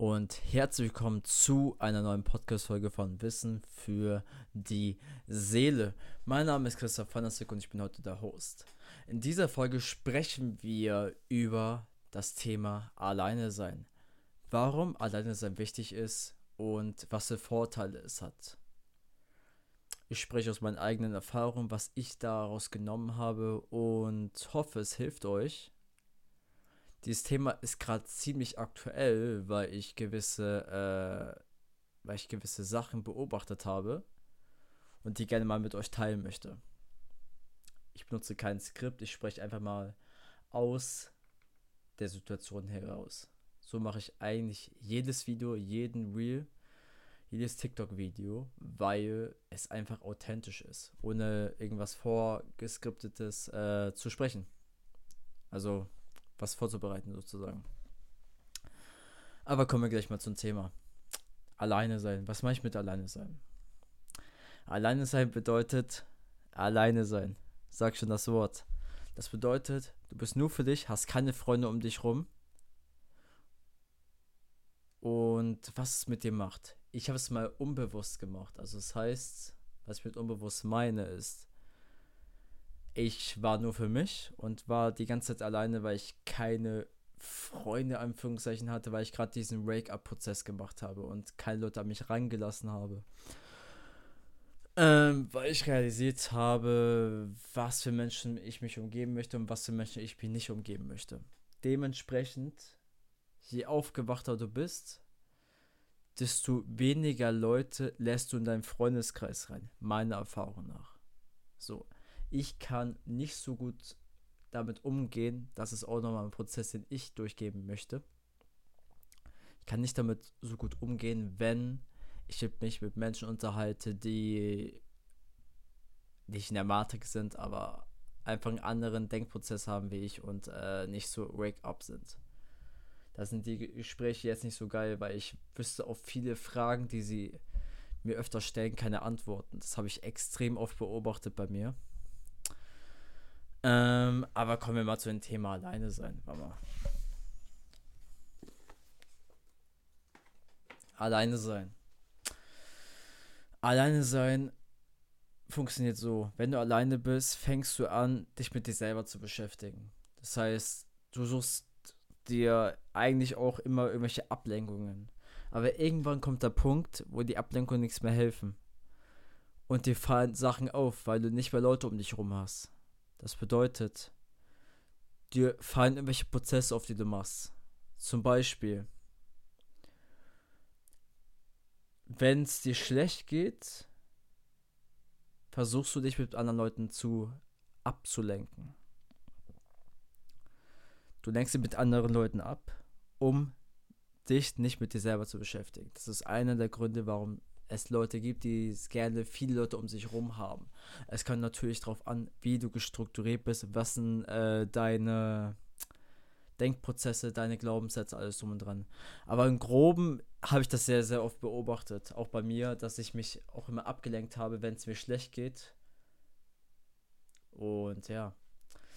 und herzlich willkommen zu einer neuen Podcast-Folge von Wissen für die Seele. Mein Name ist Christoph Fanasik und ich bin heute der Host. In dieser Folge sprechen wir über das Thema Alleine sein. Warum Alleine sein wichtig ist und was für Vorteile es hat. Ich spreche aus meinen eigenen Erfahrungen, was ich daraus genommen habe und hoffe, es hilft euch. Dieses Thema ist gerade ziemlich aktuell, weil ich gewisse, äh, weil ich gewisse Sachen beobachtet habe und die gerne mal mit euch teilen möchte. Ich benutze kein Skript, ich spreche einfach mal aus der Situation heraus. So mache ich eigentlich jedes Video, jeden Reel jedes TikTok-Video, weil es einfach authentisch ist, ohne irgendwas vorgeskriptetes äh, zu sprechen. Also was vorzubereiten sozusagen. Aber kommen wir gleich mal zum Thema. Alleine sein. Was mache ich mit alleine sein? Alleine sein bedeutet alleine sein. Sag schon das Wort. Das bedeutet, du bist nur für dich, hast keine Freunde um dich rum. Und was es mit dir macht ich habe es mal unbewusst gemacht. Also das heißt, was ich mit unbewusst meine ist, ich war nur für mich und war die ganze Zeit alleine, weil ich keine Freunde Anführungszeichen hatte, weil ich gerade diesen Wake-up-Prozess gemacht habe und keine Leute an mich rangelassen habe. Ähm, weil ich realisiert habe, was für Menschen ich mich umgeben möchte und was für Menschen ich mich nicht umgeben möchte. Dementsprechend, je aufgewachter du bist, desto weniger Leute lässt du in deinen Freundeskreis rein, meiner Erfahrung nach. So, ich kann nicht so gut damit umgehen, das ist auch nochmal ein Prozess, den ich durchgeben möchte. Ich kann nicht damit so gut umgehen, wenn ich mich mit Menschen unterhalte, die nicht in der Matrix sind, aber einfach einen anderen Denkprozess haben wie ich und äh, nicht so wake-up sind da sind die Gespräche jetzt nicht so geil, weil ich wüsste auf viele Fragen, die sie mir öfter stellen, keine Antworten. Das habe ich extrem oft beobachtet bei mir. Ähm, aber kommen wir mal zu dem Thema alleine sein. Mal. Alleine sein. Alleine sein funktioniert so. Wenn du alleine bist, fängst du an, dich mit dir selber zu beschäftigen. Das heißt, du suchst dir eigentlich auch immer irgendwelche Ablenkungen. Aber irgendwann kommt der Punkt, wo die Ablenkungen nichts mehr helfen. Und dir fallen Sachen auf, weil du nicht mehr Leute um dich rum hast. Das bedeutet, dir fallen irgendwelche Prozesse auf, die du machst. Zum Beispiel, wenn es dir schlecht geht, versuchst du dich mit anderen Leuten zu abzulenken. Du lenkst dich mit anderen Leuten ab, um dich nicht mit dir selber zu beschäftigen. Das ist einer der Gründe, warum es Leute gibt, die gerne viele Leute um sich herum haben. Es kommt natürlich darauf an, wie du gestrukturiert bist, was sind äh, deine Denkprozesse, deine Glaubenssätze, alles drum und dran. Aber im Groben habe ich das sehr, sehr oft beobachtet. Auch bei mir, dass ich mich auch immer abgelenkt habe, wenn es mir schlecht geht. Und ja,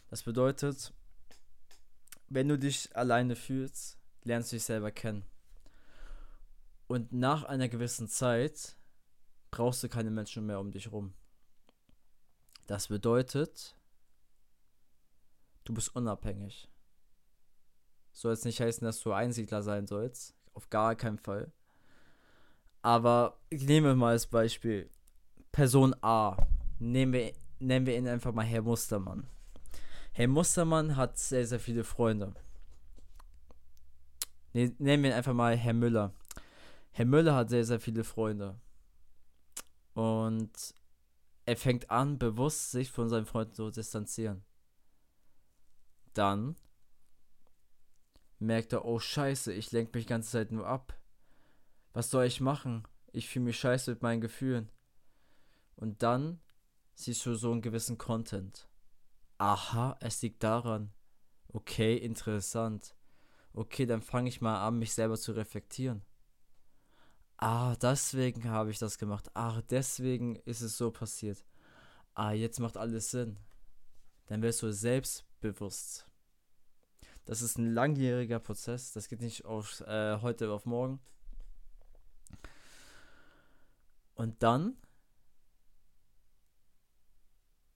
das bedeutet, wenn du dich alleine fühlst, lernst du dich selber kennen. Und nach einer gewissen Zeit brauchst du keine Menschen mehr um dich rum. Das bedeutet, du bist unabhängig. Soll jetzt nicht heißen, dass du Einsiedler sein sollst. Auf gar keinen Fall. Aber ich nehme mal als Beispiel Person A. Nehmen wir, nennen wir ihn einfach mal Herr Mustermann. Herr Mustermann hat sehr, sehr viele Freunde. Ne, nennen wir ihn einfach mal Herr Müller. Herr Müller hat sehr, sehr viele Freunde. Und er fängt an, bewusst sich von seinen Freunden zu distanzieren. Dann merkt er, oh scheiße, ich lenke mich die ganze Zeit nur ab. Was soll ich machen? Ich fühle mich scheiße mit meinen Gefühlen. Und dann siehst du so einen gewissen Content. Aha, es liegt daran. Okay, interessant. Okay, dann fange ich mal an, mich selber zu reflektieren. Ah, deswegen habe ich das gemacht. Ah, deswegen ist es so passiert. Ah, jetzt macht alles Sinn. Dann wirst du selbstbewusst. Das ist ein langjähriger Prozess. Das geht nicht auf äh, heute auf morgen. Und dann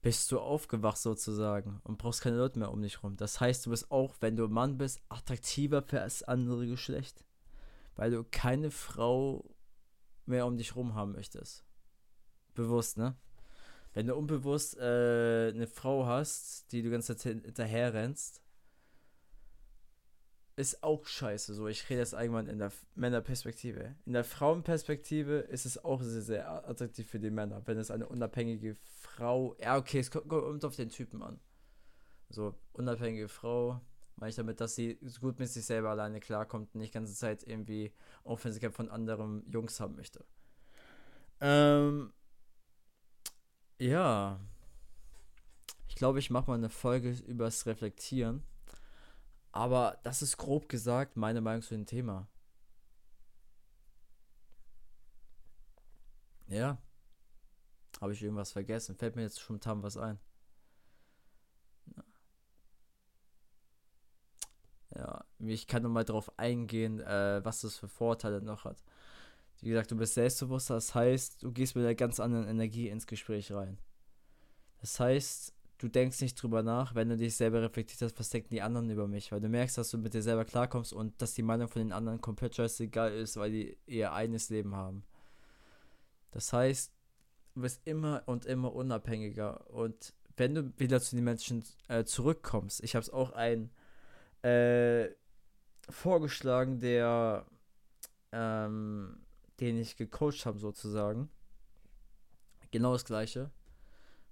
bist du aufgewacht sozusagen und brauchst keine Leute mehr um dich rum. Das heißt, du bist auch, wenn du Mann bist, attraktiver für das andere Geschlecht, weil du keine Frau mehr um dich rum haben möchtest. Bewusst, ne? Wenn du unbewusst äh, eine Frau hast, die du ganz hinterher rennst, ist auch scheiße. So, ich rede jetzt irgendwann in der Männerperspektive. In der Frauenperspektive ist es auch sehr, sehr attraktiv für die Männer, wenn es eine unabhängige Frau. Ja, okay, es kommt, kommt auf den Typen an. So, unabhängige Frau, meine ich damit, dass sie gut mit sich selber alleine klarkommt und nicht die ganze Zeit irgendwie Aufmerksamkeit von anderen Jungs haben möchte. Ähm, ja. Ich glaube, ich mache mal eine Folge übers Reflektieren. Aber das ist grob gesagt meine Meinung zu dem Thema. Ja. Habe ich irgendwas vergessen? Fällt mir jetzt spontan was ein. Ja, ich kann nochmal darauf eingehen, äh, was das für Vorteile noch hat. Wie gesagt, du bist selbstbewusster, das heißt, du gehst mit einer ganz anderen Energie ins Gespräch rein. Das heißt, du denkst nicht drüber nach, wenn du dich selber reflektiert hast, was denken die anderen über mich, weil du merkst, dass du mit dir selber klarkommst und dass die Meinung von den anderen komplett scheißegal ist, weil die ihr eigenes Leben haben. Das heißt, du wirst immer und immer unabhängiger und wenn du wieder zu den Menschen äh, zurückkommst, ich habe es auch ein äh, vorgeschlagen, der ähm, den ich gecoacht habe sozusagen, genau das gleiche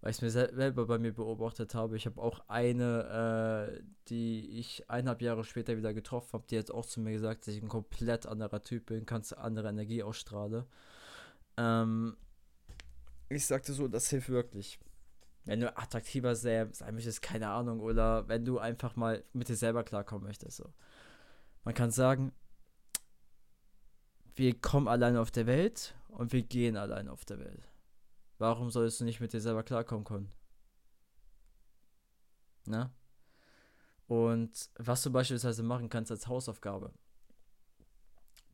weil ich es mir selber bei mir beobachtet habe. Ich habe auch eine, äh, die ich eineinhalb Jahre später wieder getroffen habe, die hat auch zu mir gesagt, dass ich ein komplett anderer Typ bin, ganz andere Energie ausstrahle. Ähm, ich sagte so, das hilft wirklich. Wenn du attraktiver sein möchtest, keine Ahnung, oder wenn du einfach mal mit dir selber klarkommen möchtest. So. Man kann sagen, wir kommen alleine auf der Welt und wir gehen alleine auf der Welt. Warum solltest du nicht mit dir selber klarkommen können? Na? Und was du beispielsweise machen kannst als Hausaufgabe.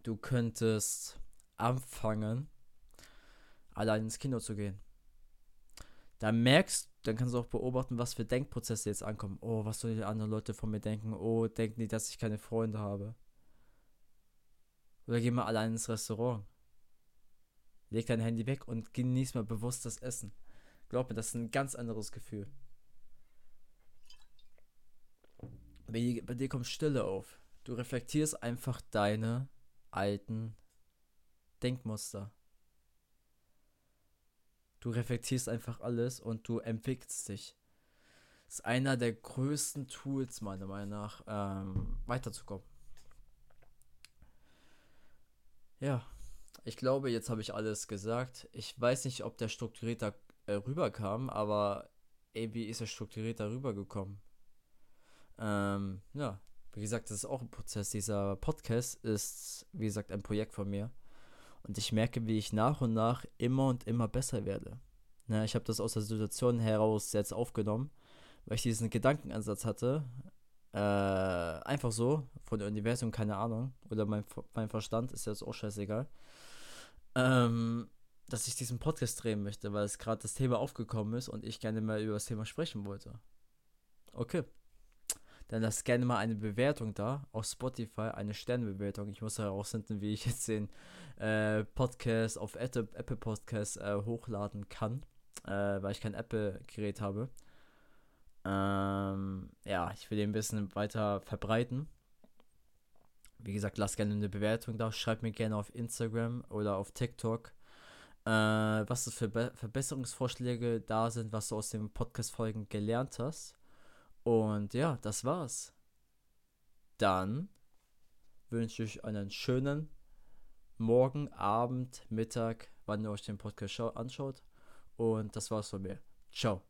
Du könntest anfangen, allein ins Kino zu gehen. Da merkst, dann kannst du auch beobachten, was für Denkprozesse jetzt ankommen. Oh, was sollen die anderen Leute von mir denken? Oh, denken die, dass ich keine Freunde habe? Oder geh mal allein ins Restaurant. Leg dein Handy weg und genieß mal bewusst das Essen. Glaub mir, das ist ein ganz anderes Gefühl. Bei dir, bei dir kommt Stille auf. Du reflektierst einfach deine alten Denkmuster. Du reflektierst einfach alles und du entwickelst dich. Das ist einer der größten Tools, meiner Meinung nach, ähm, weiterzukommen. Ja, ich glaube, jetzt habe ich alles gesagt. Ich weiß nicht, ob der strukturierter äh, rüberkam, aber irgendwie ist er strukturierter rübergekommen. Ähm, ja, wie gesagt, das ist auch ein Prozess. Dieser Podcast ist, wie gesagt, ein Projekt von mir. Und ich merke, wie ich nach und nach immer und immer besser werde. Na, ich habe das aus der Situation heraus jetzt aufgenommen, weil ich diesen Gedankenansatz hatte. Äh, einfach so, von der Universum, keine Ahnung. Oder mein, mein Verstand ist jetzt auch scheißegal ähm, dass ich diesen Podcast drehen möchte, weil es gerade das Thema aufgekommen ist und ich gerne mal über das Thema sprechen wollte. Okay. Dann lasst gerne mal eine Bewertung da auf Spotify, eine Sternebewertung. Ich muss herausfinden, wie ich jetzt den äh, Podcast auf Apple, Apple Podcast äh, hochladen kann, äh, weil ich kein Apple-Gerät habe. Ähm, ja, ich will den ein bisschen weiter verbreiten. Wie gesagt, lasst gerne eine Bewertung da. Schreibt mir gerne auf Instagram oder auf TikTok, äh, was für Be Verbesserungsvorschläge da sind, was du aus den Podcast-Folgen gelernt hast. Und ja, das war's. Dann wünsche ich einen schönen Morgen, Abend, Mittag, wann ihr euch den Podcast anschaut. Und das war's von mir. Ciao.